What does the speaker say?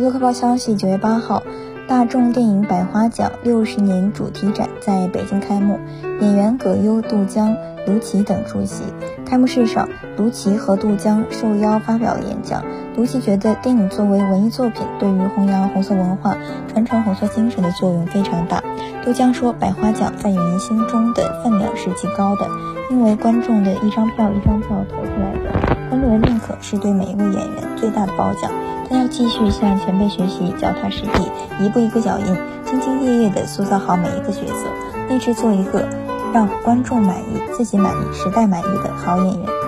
娱乐快报消息，九月八号，大众电影百花奖六十年主题展在北京开幕，演员葛优、杜江、卢奇等出席。开幕式上，卢奇和杜江受邀发表了演讲。卢奇觉得电影作为文艺作品，对于弘扬红色文化、传承红色精神的作用非常大。杜江说，百花奖在演员心中的分量是极高的，因为观众的一张票一张票投出来的，观众的认可是对每一位演员最大的褒奖。他要继续向前辈学习，脚踏实地，一步一个脚印，兢兢业业地塑造好每一个角色，立志做一个让观众满意、自己满意、时代满意的好演员。